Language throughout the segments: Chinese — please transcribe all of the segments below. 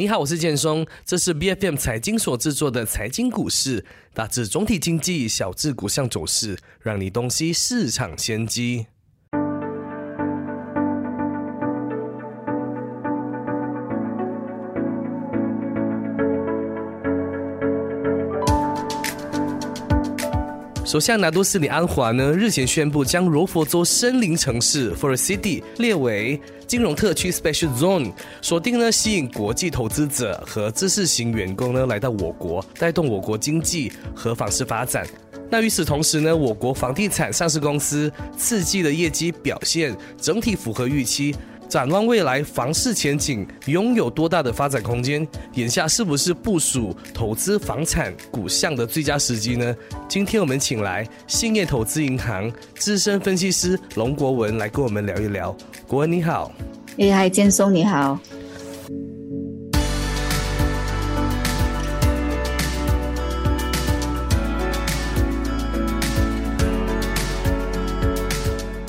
你好，我是建松，这是 B F M 财经所制作的财经股市，大致总体经济，小至股项走势，让你洞悉市场先机。首相拿督斯里安华呢日前宣布，将罗佛州森林城市 （Forest City） 列为金融特区 （Special Zone），锁定呢吸引国际投资者和知识型员工呢来到我国，带动我国经济和房市发展。那与此同时呢，我国房地产上市公司刺激的业绩表现整体符合预期。展望未来房市前景，拥有多大的发展空间？眼下是不是部署投资房产股项的最佳时机呢？今天我们请来兴业投资银行资深分析师龙国文来跟我们聊一聊。国文你好，哎嗨，建松你好。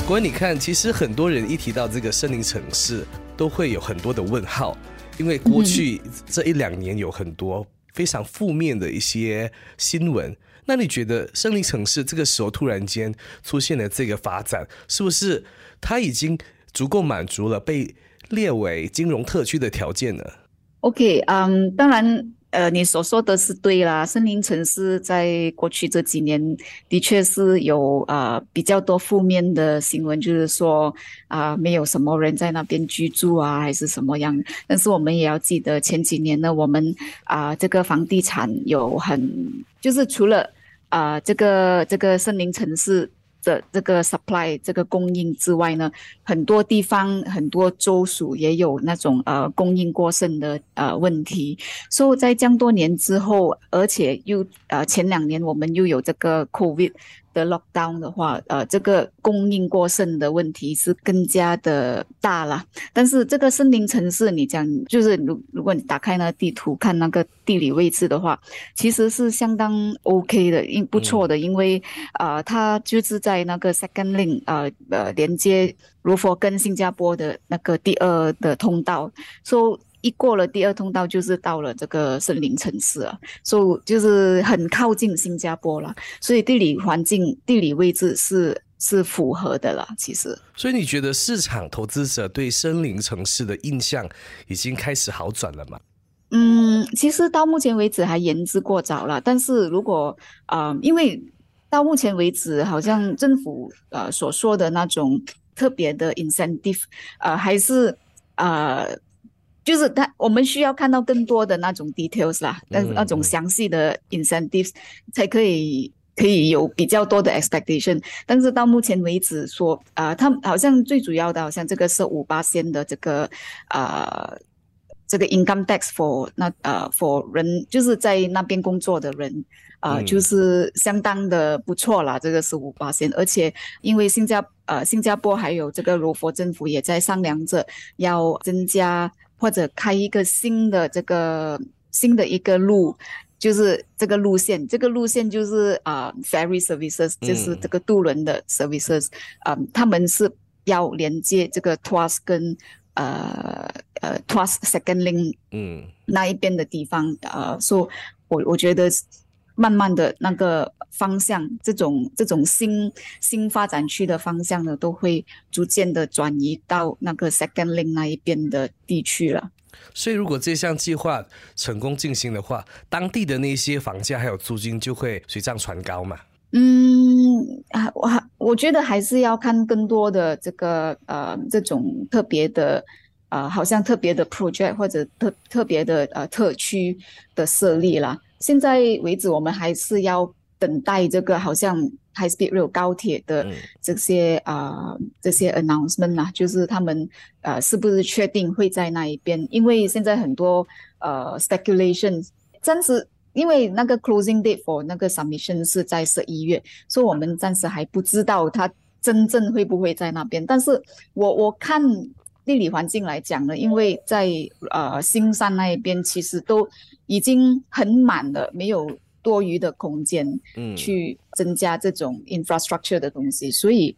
国文你看，其实很多人一提到这个森林城市，都会有很多的问号，因为过去这一两年有很多非常负面的一些新闻。那你觉得森林城市这个时候突然间出现了这个发展，是不是它已经足够满足了被列为金融特区的条件呢？OK，嗯，当然。呃，你所说的是对啦。森林城市在过去这几年的确是有呃比较多负面的新闻，就是说啊，没有什么人在那边居住啊，还是什么样。但是我们也要记得，前几年呢，我们啊这个房地产有很，就是除了啊这个这个森林城市。这这个 supply 这个供应之外呢，很多地方很多州属也有那种呃供应过剩的呃问题，所以在这样多年之后，而且又呃前两年我们又有这个 COVID。的 lockdown 的话，呃，这个供应过剩的问题是更加的大了。但是这个森林城市，你讲就是如如果你打开那个地图看那个地理位置的话，其实是相当 OK 的，因不错的，因为啊，它就是在那个 second link 呃呃连接如佛跟新加坡的那个第二的通道，所以。一过了第二通道，就是到了这个森林城市了，所以就是很靠近新加坡了，所以地理环境、地理位置是是符合的了。其实，所以你觉得市场投资者对森林城市的印象已经开始好转了吗？嗯，其实到目前为止还言之过早了。但是如果啊，因为到目前为止，好像政府呃所说的那种特别的 incentive，呃，还是呃。就是他，我们需要看到更多的那种 details 啦，但是那种详细的 incentives 才可以可以有比较多的 expectation。但是到目前为止说，啊，他好像最主要的，好像这个是五八线的这个啊，这个 income tax for 那呃 for 人就是在那边工作的人啊，就是相当的不错啦。这个是五八线，而且因为新加呃新加坡还有这个罗佛政府也在商量着要增加。或者开一个新的这个新的一个路，就是这个路线，这个路线就是啊，ferry services，就是这个渡轮的 services，啊，他们是要连接这个 Tuas 跟呃呃 Tuas Second Link，嗯，那一边的地方，呃，说我我觉得。慢慢的那个方向，这种这种新新发展区的方向呢，都会逐渐的转移到那个 second link 那一边的地区了。所以，如果这项计划成功进行的话，当地的那些房价还有租金就会水涨船高嘛？嗯，啊，我我觉得还是要看更多的这个呃这种特别的呃，好像特别的 project 或者特特别的呃特区的设立啦。现在为止，我们还是要等待这个好像 High Speed Rail 高铁的这些啊这些 announcement 啊，就是他们呃是不是确定会在那一边？因为现在很多呃 speculation，暂时因为那个 closing date for 那个 submission 是在十一月，所以我们暂时还不知道它真正会不会在那边。但是我我看。地理环境来讲呢，因为在呃新山那一边，其实都已经很满了，没有多余的空间，嗯，去增加这种 infrastructure 的东西，所以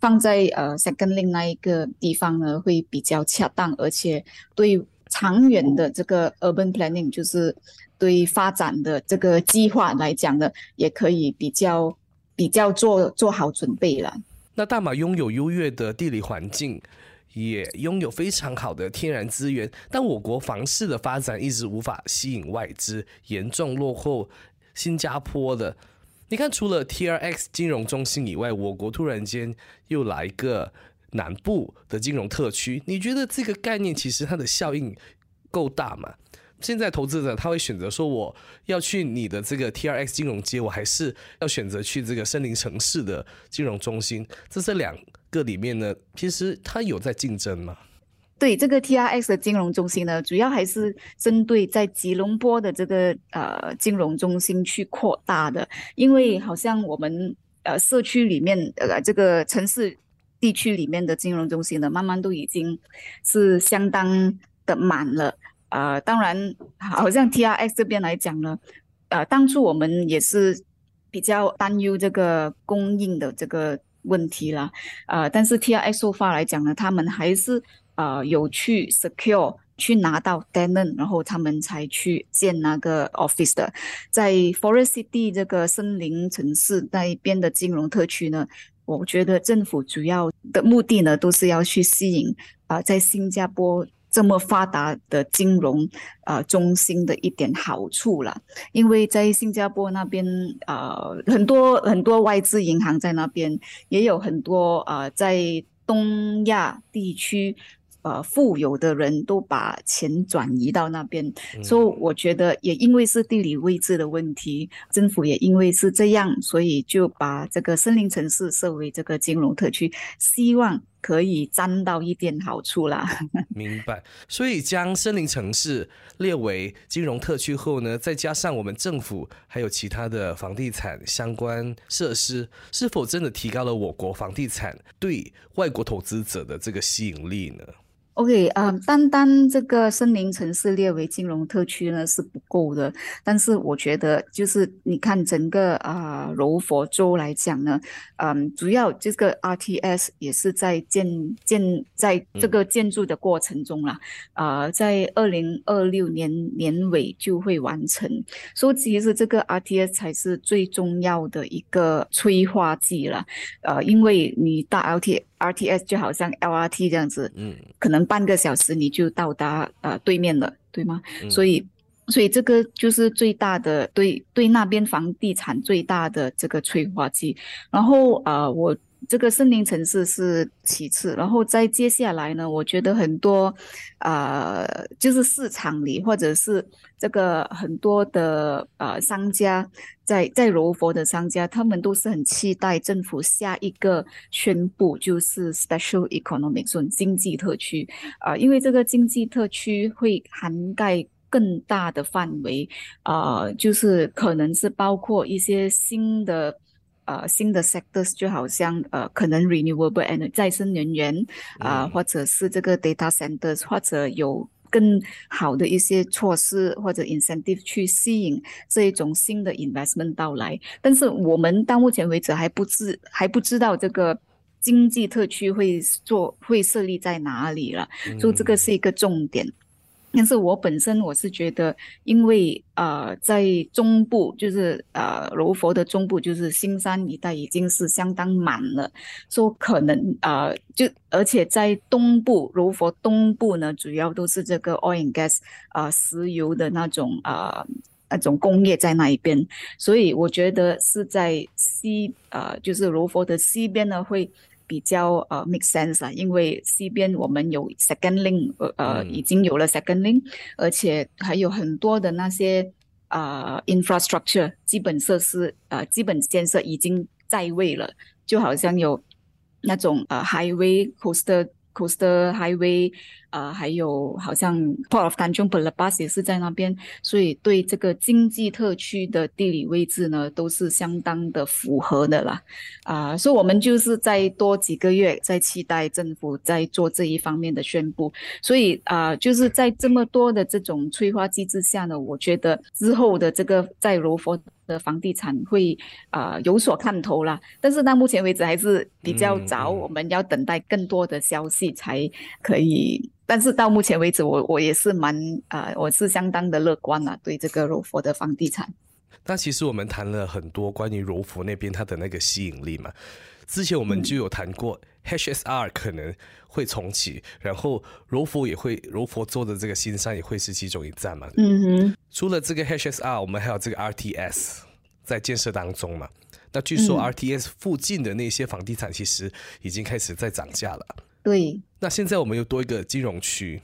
放在呃 second link 那一个地方呢，会比较恰当，而且对长远的这个 urban planning，就是对发展的这个计划来讲呢，也可以比较比较做做好准备了。那大马拥有优越的地理环境，也拥有非常好的天然资源，但我国房市的发展一直无法吸引外资，严重落后新加坡的。你看，除了 T R X 金融中心以外，我国突然间又来一个。南部的金融特区，你觉得这个概念其实它的效应够大吗？现在投资者他会选择说，我要去你的这个 T R X 金融街，我还是要选择去这个森林城市的金融中心？这这两个里面呢，其实它有在竞争吗？对，这个 T R X 的金融中心呢，主要还是针对在吉隆坡的这个呃金融中心去扩大的，因为好像我们呃社区里面呃这个城市。地区里面的金融中心呢，慢慢都已经是相当的满了。呃，当然，好像 T R X 这边来讲呢，呃，当初我们也是比较担忧这个供应的这个问题啦。呃，但是 T R X 说法来讲呢，他们还是呃有去 secure 去拿到 tenant，然后他们才去建那个 office 的。在 Forest City 这个森林城市那一边的金融特区呢。我觉得政府主要的目的呢，都是要去吸引啊，在新加坡这么发达的金融啊中心的一点好处了。因为在新加坡那边啊，很多很多外资银行在那边，也有很多啊，在东亚地区。呃，富有的人都把钱转移到那边，所以我觉得也因为是地理位置的问题，政府也因为是这样，所以就把这个森林城市设为这个金融特区，希望可以沾到一点好处啦。明白。所以将森林城市列为金融特区后呢，再加上我们政府还有其他的房地产相关设施，是否真的提高了我国房地产对外国投资者的这个吸引力呢？OK，啊，单单这个森林城市列为金融特区呢是不够的，但是我觉得就是你看整个啊柔佛州来讲呢，嗯，主要这个 RTS 也是在建建在这个建筑的过程中啦，啊，在二零二六年年尾就会完成，所以其实这个 RTS 才是最重要的一个催化剂了，呃，因为你大 LT。R T S 就好像 L R T 这样子，嗯，可能半个小时你就到达呃对面了，对吗？所以，所以这个就是最大的对对那边房地产最大的这个催化剂。然后呃，我这个森林城市是其次，然后再接下来呢，我觉得很多呃，就是市场里或者是这个很多的呃商家。在在柔佛的商家，他们都是很期待政府下一个宣布，就是 Special Economic Zone 经济特区啊，因为这个经济特区会涵盖更大的范围啊，就是可能是包括一些新的呃新的 sectors，就好像呃可能 renewable energy 再生能源啊，或者是这个 data centers，或者有。更好的一些措施或者 incentive 去吸引这一种新的 investment 到来，但是我们到目前为止还不知还不知道这个经济特区会做会设立在哪里了，所以这个是一个重点。但是我本身我是觉得，因为呃，在中部就是呃柔佛的中部，就是新山一带已经是相当满了，说可能呃就而且在东部柔佛东部呢，主要都是这个 oil and gas 啊石油的那种啊那种工业在那一边，所以我觉得是在西呃就是柔佛的西边呢会。比较呃 make sense 啦，因为西边我们有 second link，呃呃已经有了 second link，而且还有很多的那些啊 infrastructure 基本设施呃基本建设已经在位了，就好像有那种呃 highway coaster coaster highway。呃，还有好像 Port of Tanjung Pelabas 也是在那边，所以对这个经济特区的地理位置呢，都是相当的符合的啦。啊，所以我们就是再多几个月，在期待政府在做这一方面的宣布。所以啊，就是在这么多的这种催化机制下呢，我觉得之后的这个在罗佛的房地产会啊有所看头啦。但是到目前为止还是比较早，我们要等待更多的消息才可以。但是到目前为止，我我也是蛮啊，我是相当的乐观啊，对这个柔佛的房地产。那其实我们谈了很多关于柔佛那边它的那个吸引力嘛。之前我们就有谈过，HSR 可能会重启，然后柔佛也会，柔佛做的这个新山也会是其中一站嘛。嗯哼。除了这个 HSR，我们还有这个 RTS 在建设当中嘛。那据说 RTS 附近的那些房地产其实已经开始在涨价了。对。那现在我们又多一个金融区，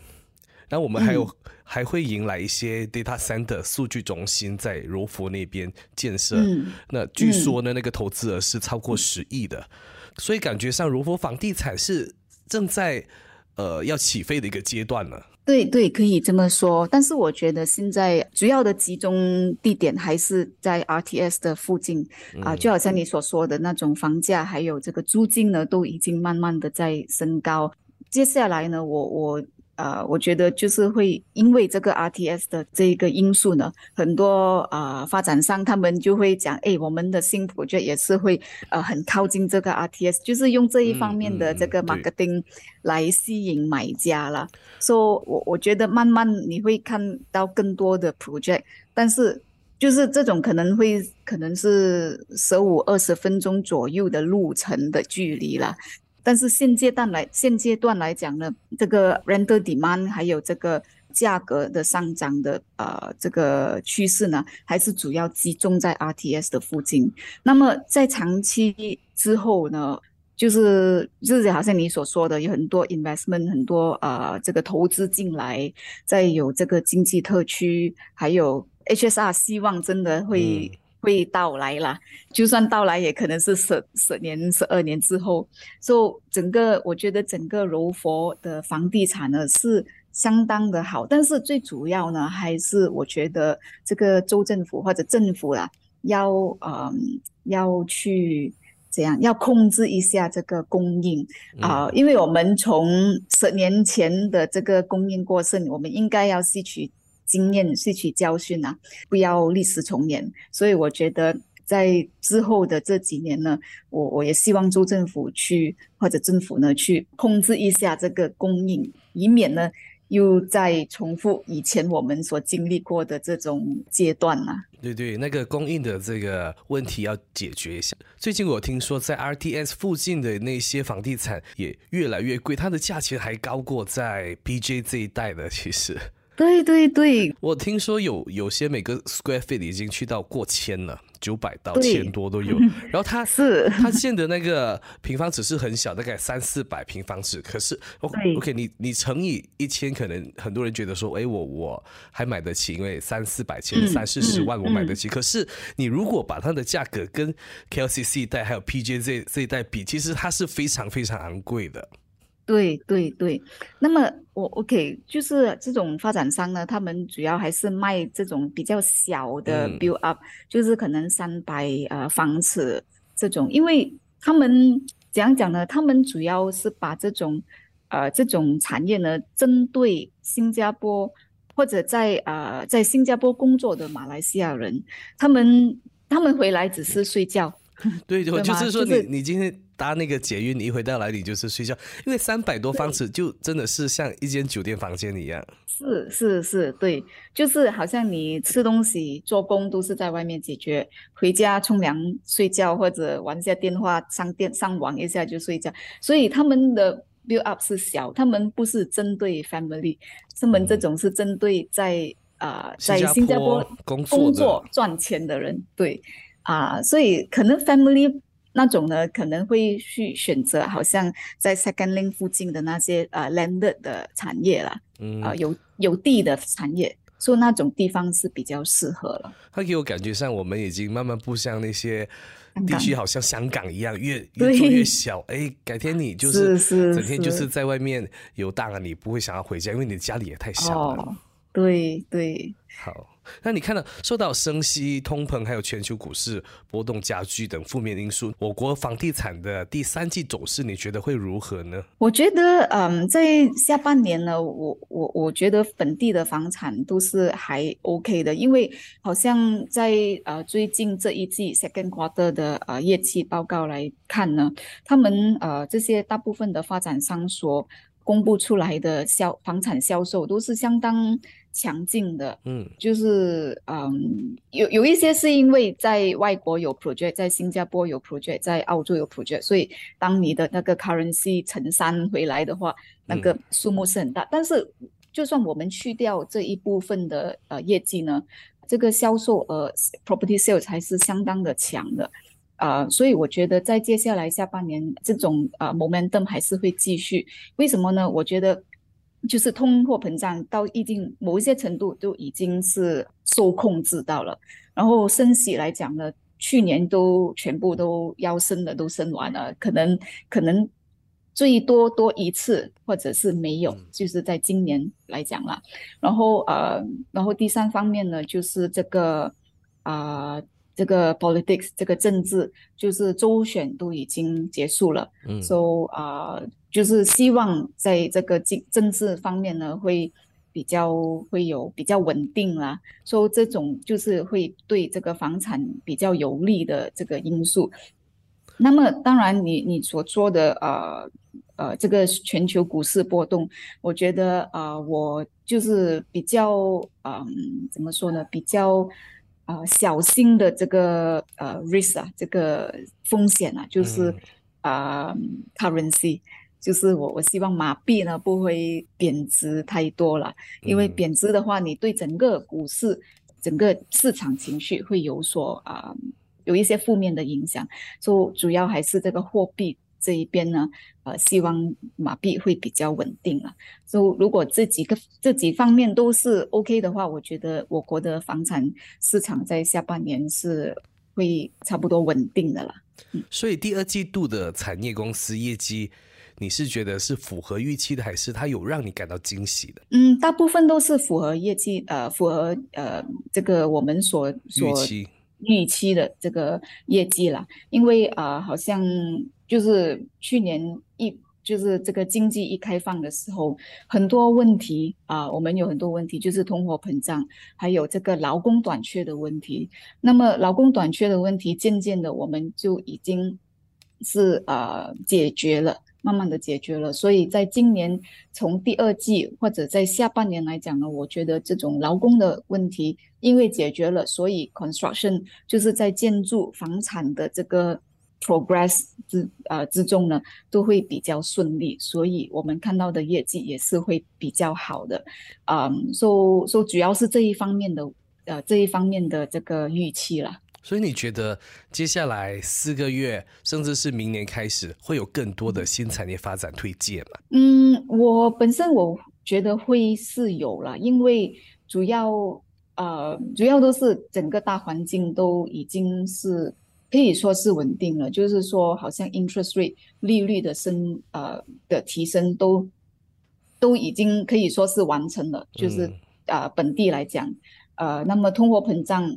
然后我们还有还会迎来一些 data center 数据中心在柔佛那边建设。嗯。那据说呢，那个投资额是超过十亿的，所以感觉上柔佛房地产是正在呃要起飞的一个阶段呢。对对，可以这么说。但是我觉得现在主要的集中地点还是在 RTS 的附近啊，就好像你所说的那种房价还有这个租金呢，都已经慢慢的在升高。接下来呢，我我呃，我觉得就是会因为这个 RTS 的这一个因素呢，很多呃发展商他们就会讲，哎，我们的新 project 也是会呃很靠近这个 RTS，就是用这一方面的这个 marketing 来吸引买家了。所以，我我觉得慢慢你会看到更多的 project，但是就是这种可能会可能是十五二十分钟左右的路程的距离了。但是现阶段来现阶段来讲呢，这个 render demand 还有这个价格的上涨的呃这个趋势呢，还是主要集中在 RTS 的附近。那么在长期之后呢，就是就是好像你所说的，有很多 investment 很多呃这个投资进来，再有这个经济特区，还有 HSR 希望真的会。会到来啦，就算到来，也可能是十十年、十二年之后。所以整个，我觉得整个柔佛的房地产呢是相当的好，但是最主要呢，还是我觉得这个州政府或者政府啦，要嗯要去怎样，要控制一下这个供应啊，因为我们从十年前的这个供应过剩，我们应该要吸取。经验吸取教训啊，不要历史重演。所以我觉得在之后的这几年呢，我我也希望州政府去或者政府呢去控制一下这个供应，以免呢又再重复以前我们所经历过的这种阶段呢。对对，那个供应的这个问题要解决一下。最近我听说在 RTS 附近的那些房地产也越来越贵，它的价钱还高过在 BJ 这一带的，其实。对对对，我听说有有些每个 square feet 已经去到过千了，九百到千多都有。然后它是它建的那个平方尺是很小，大概三四百平方尺。可是 OK，你你乘以一千，可能很多人觉得说，哎，我我还买得起，因为三四百千三四十万我买得起。可是你如果把它的价格跟 KLCC 一代还有 PJ 这这一代比，其实它是非常非常昂贵的。对对对，那么我 OK，就是这种发展商呢，他们主要还是卖这种比较小的 build up，就是可能三百呃房尺这种，因为他们怎样讲呢？他们主要是把这种呃这种产业呢，针对新加坡或者在呃在新加坡工作的马来西亚人，他们他们回来只是睡觉。对，就就是说，你你今天搭那个捷运，你一回到来，你就是睡觉，因为三百多方尺就真的是像一间酒店房间一样。是是是，对，就是好像你吃东西、做工都是在外面解决，回家冲凉、睡觉或者玩一下电话、上电上网一下就睡觉。所以他们的 build up 是小，他们不是针对 family，他们这种是针对在啊在新加坡工作赚钱的人，对。啊，所以可能 family 那种呢，可能会去选择好像在 second link 附近的那些呃 landed 的产业啦，嗯，啊有有地的产业，所以那种地方是比较适合了。他给我感觉上，我们已经慢慢不像那些地区，好像香港一样，越越做越小。哎，改天你就是整天就是在外面游荡啊，你不会想要回家，因为你家里也太小了。对对，好。那你看到受到升息、通膨，还有全球股市波动加剧等负面因素，我国房地产的第三季走势，你觉得会如何呢？我觉得，嗯，在下半年呢，我我我觉得本地的房产都是还 OK 的，因为好像在呃最近这一季 second quarter 的呃业绩报告来看呢，他们呃这些大部分的发展商所。公布出来的销房产销售都是相当强劲的，嗯，就是嗯，有有一些是因为在外国有 project，在新加坡有 project，在澳洲有 project，所以当你的那个 currency 乘三回来的话，那个数目是很大。但是就算我们去掉这一部分的呃业绩呢，这个销售额 property sales 还是相当的强的。啊，所以我觉得在接下来下半年，这种啊 momentum 还是会继续。为什么呢？我觉得就是通货膨胀到一定某一些程度都已经是受控制到了。然后升息来讲呢，去年都全部都要升的都升完了，可能可能最多多一次，或者是没有，就是在今年来讲了。然后呃，然后第三方面呢，就是这个啊。这个 politics 这个政治就是周选都已经结束了，嗯，so 啊，就是希望在这个政政治方面呢，会比较会有比较稳定啦，说这种就是会对这个房产比较有利的这个因素。那么当然，你你所说的呃呃这个全球股市波动，我觉得啊，我就是比较嗯怎么说呢，比较。呃，小心的这个呃 risk 啊，这个风险啊，就是啊 currency，就是我我希望马币呢不会贬值太多了，因为贬值的话，你对整个股市、整个市场情绪会有所啊有一些负面的影响，所以主要还是这个货币。这一边呢，呃，希望马币会比较稳定啊。就如果这几个这几方面都是 OK 的话，我觉得我国的房产市场在下半年是会差不多稳定的了。所以第二季度的产业公司业绩，你是觉得是符合预期的，还是它有让你感到惊喜的？嗯，大部分都是符合业绩，呃，符合呃这个我们所所预期预期的这个业绩啦。因为啊，好像。就是去年一就是这个经济一开放的时候，很多问题啊，我们有很多问题，就是通货膨胀，还有这个劳工短缺的问题。那么劳工短缺的问题，渐渐的我们就已经是呃解决了，慢慢的解决了。所以在今年从第二季或者在下半年来讲呢，我觉得这种劳工的问题因为解决了，所以 construction 就是在建筑房产的这个。progress 之呃之中呢，都会比较顺利，所以我们看到的业绩也是会比较好的，嗯，说说主要是这一方面的呃这一方面的这个预期了。所以你觉得接下来四个月，甚至是明年开始，会有更多的新产业发展推荐吗？嗯，我本身我觉得会是有了，因为主要呃主要都是整个大环境都已经是。可以说是稳定了，就是说，好像 interest rate 利率的升呃的提升都都已经可以说是完成了，就是呃本地来讲，呃，那么通货膨胀，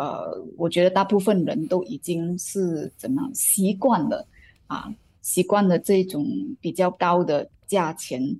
呃，我觉得大部分人都已经是怎么习惯了啊，习惯了这种比较高的价钱，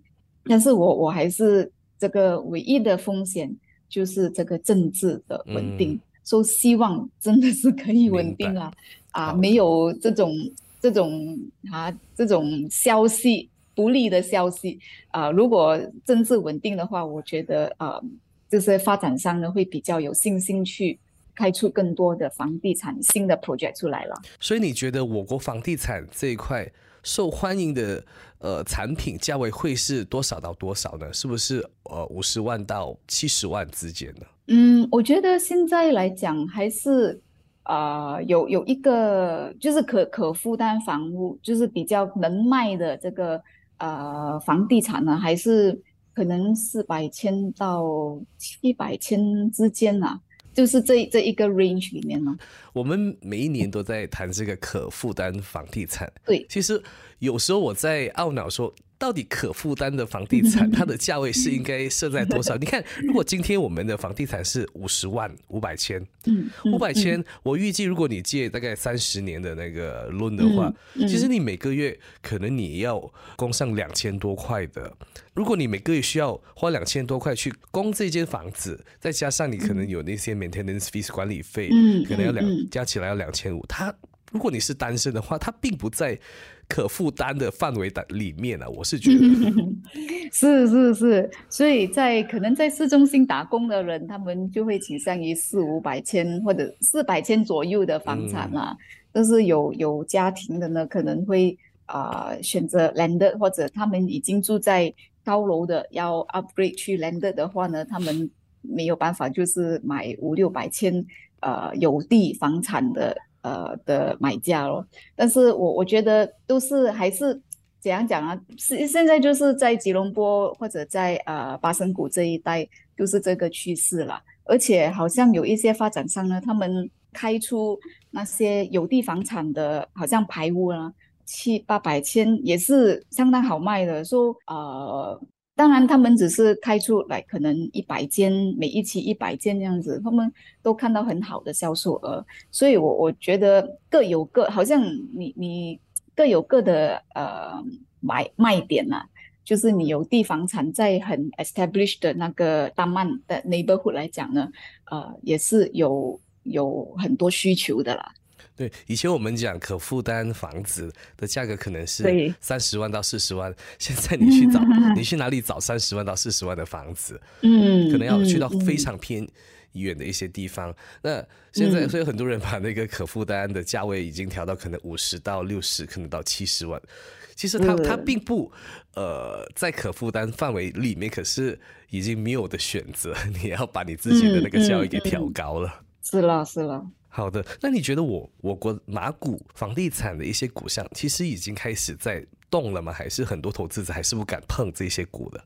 但是我我还是这个唯一的风险就是这个政治的稳定。都希望真的是可以稳定啊啊，没有这种这种啊这种消息不利的消息啊。如果政治稳定的话，我觉得啊，这些发展商呢会比较有信心去开出更多的房地产新的 project 出来了。所以你觉得我国房地产这一块？受欢迎的呃产品价位会是多少到多少呢？是不是呃五十万到七十万之间呢？嗯，我觉得现在来讲还是呃有有一个就是可可负担房屋，就是比较能卖的这个呃房地产呢，还是可能四百千到七百千之间啊。就是这这一个 range 里面呢，我们每一年都在谈这个可负担房地产。对，其实有时候我在懊恼说。到底可负担的房地产，它的价位是应该设在多少？你看，如果今天我们的房地产是五十万五百千，五百千，我预计如果你借大概三十年的那个 loan 的话，其实你每个月可能你要供上两千多块的。如果你每个月需要花两千多块去供这间房子，再加上你可能有那些 maintenance fees 管理费，可能要两加起来要两千五，它。如果你是单身的话，它并不在可负担的范围的里面啊。我是觉得，是是是，所以在可能在市中心打工的人，他们就会倾向于四五百千或者四百千左右的房产啦。但是有有家庭的呢，可能会啊选择 land 或者他们已经住在高楼的，要 upgrade 去 land 的话呢，他们没有办法，就是买五六百千呃有地房产的。呃的买家咯，但是我我觉得都是还是怎样讲啊？是现在就是在吉隆坡或者在呃巴生谷这一带，就是这个趋势了。而且好像有一些发展商呢，他们开出那些有地房产的，好像排屋啊，七八百千也是相当好卖的。说呃。当然，他们只是开出来可能一百间，每一期一百间这样子，他们都看到很好的销售额，所以，我我觉得各有各，好像你你各有各的呃买卖点呐，就是你有地房产在很 established 的那个大曼的 neighborhood 来讲呢，呃，也是有有很多需求的啦。对，以前我们讲可负担房子的价格可能是三十万到四十万，现在你去找，你去哪里找三十万到四十万的房子？嗯，可能要去到非常偏远的一些地方。那现在，所以很多人把那个可负担的价位已经调到可能五十到六十，可能到七十万。其实它它并不呃在可负担范围里面，可是已经没有的选择，你要把你自己的那个价位给调高了。是了，是了。好的，那你觉得我我国马股房地产的一些股项，其实已经开始在动了吗？还是很多投资者还是不敢碰这些股的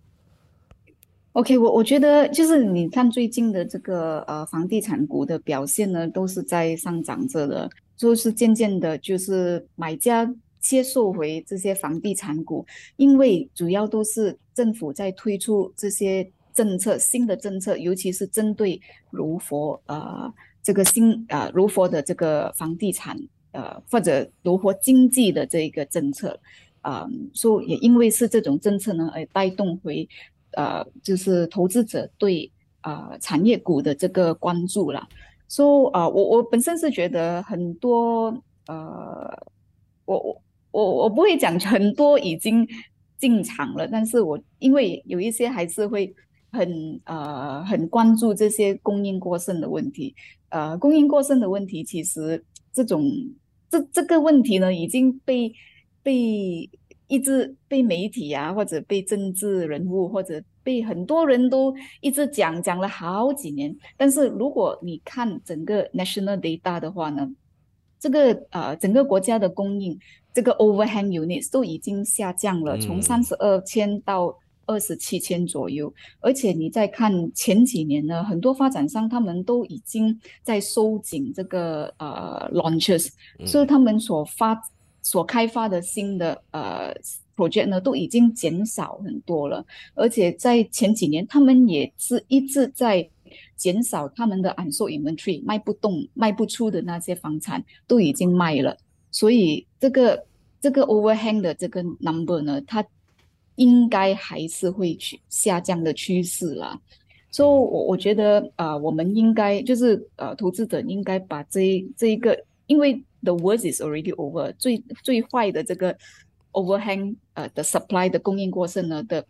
？OK，我我觉得就是你看最近的这个呃房地产股的表现呢，都是在上涨着的，就是渐渐的，就是买家接受回这些房地产股，因为主要都是政府在推出这些政策，新的政策，尤其是针对如佛呃。这个新啊，如佛的这个房地产，呃，或者如佛经济的这一个政策，啊，说也因为是这种政策呢，而带动回，呃，就是投资者对啊产业股的这个关注了。说啊，我我本身是觉得很多，呃，我我我我不会讲很多已经进场了，但是我因为有一些还是会。很呃很关注这些供应过剩的问题，呃，供应过剩的问题，其实这种这这个问题呢，已经被被一直被媒体啊，或者被政治人物，或者被很多人都一直讲讲了好几年。但是如果你看整个 national data 的话呢，这个呃整个国家的供应这个 overhang units 都已经下降了，从三十二千到。二十七千左右，而且你再看前几年呢，很多发展商他们都已经在收紧这个呃 launches，所以他们所发所开发的新的呃 project 呢都已经减少很多了，而且在前几年他们也是一直在减少他们的 unsold inventory，卖不动、卖不出的那些房产都已经卖了，所以这个这个 overhang 的这个 number 呢，它。应该还是会去下降的趋势啦，所以，我我觉得啊，我们应该就是呃，投资者应该把这这一个，因为 the worst is already over，最最坏的这个 overhang 呃的 supply 的供应过剩呢的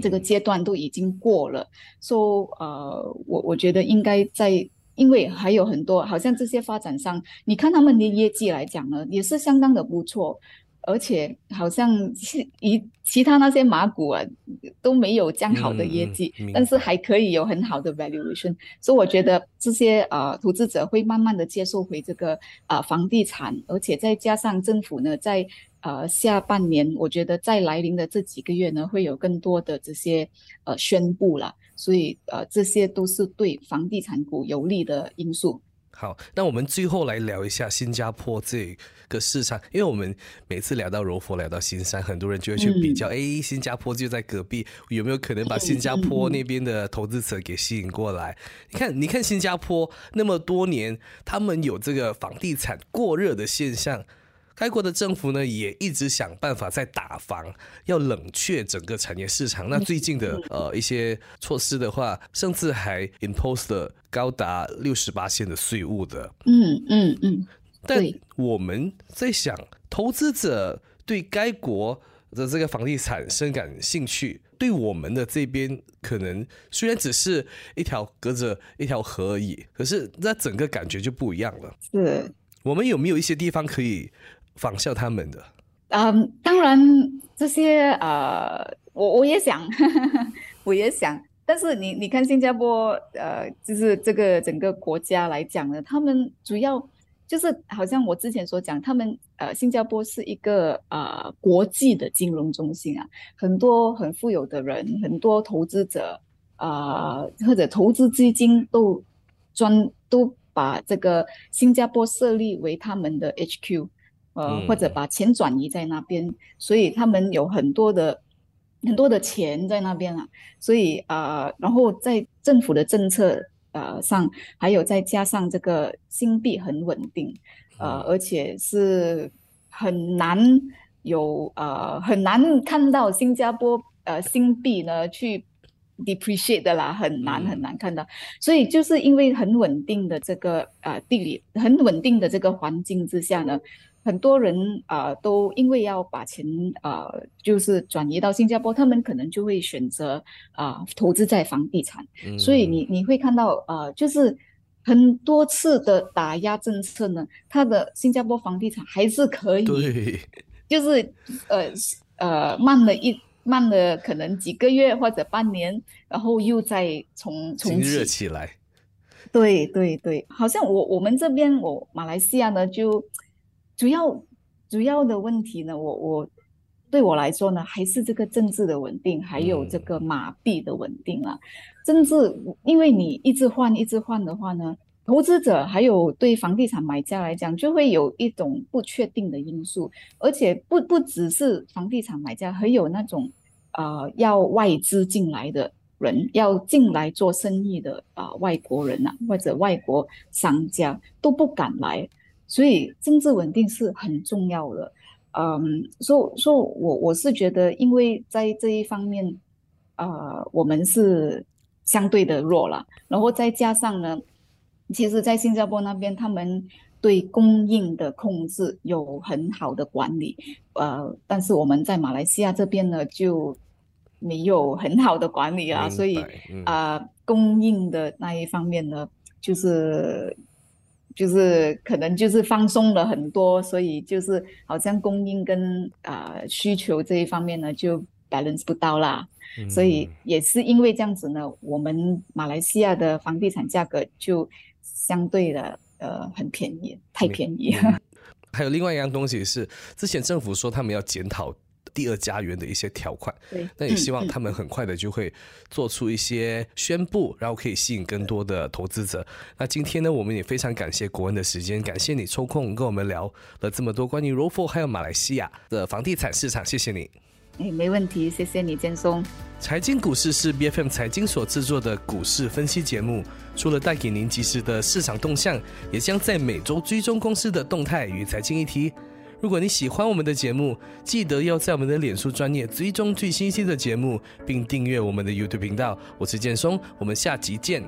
这个阶段都已经过了，所以呃，我我觉得应该在，因为还有很多，好像这些发展商，你看他们的业绩来讲呢，也是相当的不错。而且好像其以其他那些马股啊都没有这样好的业绩，但是还可以有很好的 valuation，所以我觉得这些呃投资者会慢慢的接受回这个啊房地产，而且再加上政府呢在呃下半年，我觉得在来临的这几个月呢会有更多的这些呃宣布了，所以呃这些都是对房地产股有利的因素。好，那我们最后来聊一下新加坡这个市场，因为我们每次聊到柔佛，聊到新山，很多人就会去比较，哎，新加坡就在隔壁，有没有可能把新加坡那边的投资者给吸引过来？你看，你看新加坡那么多年，他们有这个房地产过热的现象。该国的政府呢，也一直想办法在打房，要冷却整个产业市场。那最近的呃一些措施的话，甚至还 imposed 高达六十八线的税务的。嗯嗯嗯。但我们在想，投资者对该国的这个房地产深感兴趣，对我们的这边可能虽然只是一条隔着一条河而已，可是那整个感觉就不一样了。是，我们有没有一些地方可以仿效他们的？嗯，当然这些呃，我我也想，我也想。但是你你看新加坡，呃，就是这个整个国家来讲呢，他们主要就是好像我之前所讲，他们呃，新加坡是一个呃国际的金融中心啊，很多很富有的人，很多投资者啊或者投资基金都专都把这个新加坡设立为他们的 HQ，呃，或者把钱转移在那边，所以他们有很多的。很多的钱在那边啊，所以呃，然后在政府的政策呃上，还有再加上这个新币很稳定，呃，而且是很难有呃很难看到新加坡呃新币呢去 depreciate 的啦，很难很难看到，所以就是因为很稳定的这个呃地理很稳定的这个环境之下呢。很多人啊，都因为要把钱啊，就是转移到新加坡，他们可能就会选择啊投资在房地产。所以你你会看到啊，就是很多次的打压政策呢，它的新加坡房地产还是可以，就是呃呃慢了一慢了可能几个月或者半年，然后又再重重热起来。对对对，好像我我们这边我马来西亚呢就。主要主要的问题呢，我我对我来说呢，还是这个政治的稳定，还有这个马币的稳定啊。政治，因为你一直换一直换的话呢，投资者还有对房地产买家来讲，就会有一种不确定的因素，而且不不只是房地产买家，还有那种啊要外资进来的人，要进来做生意的啊外国人呐，或者外国商家都不敢来。所以政治稳定是很重要的，嗯，所以所以我我是觉得，因为在这一方面，呃，我们是相对的弱了，然后再加上呢，其实，在新加坡那边，他们对供应的控制有很好的管理，呃，但是我们在马来西亚这边呢，就没有很好的管理啊，所以啊，供应的那一方面呢，就是。就是可能就是放松了很多，所以就是好像供应跟啊需求这一方面呢就 balance 不到啦，所以也是因为这样子呢，我们马来西亚的房地产价格就相对的呃很便宜，太便宜。还有另外一样东西是，之前政府说他们要检讨。第二家园的一些条款，那也希望他们很快的就会做出一些宣布，然后可以吸引更多的投资者。那今天呢，我们也非常感谢国恩的时间，感谢你抽空跟我们聊了这么多关于 ROFO 还有马来西亚的房地产市场，谢谢你。哎，没问题，谢谢你，建松。财经股市是 BFM 财经所制作的股市分析节目，除了带给您及时的市场动向，也将在每周追踪公司的动态与财经议题。如果你喜欢我们的节目，记得要在我们的脸书专业追踪最新鲜的节目，并订阅我们的 YouTube 频道。我是建松，我们下集见。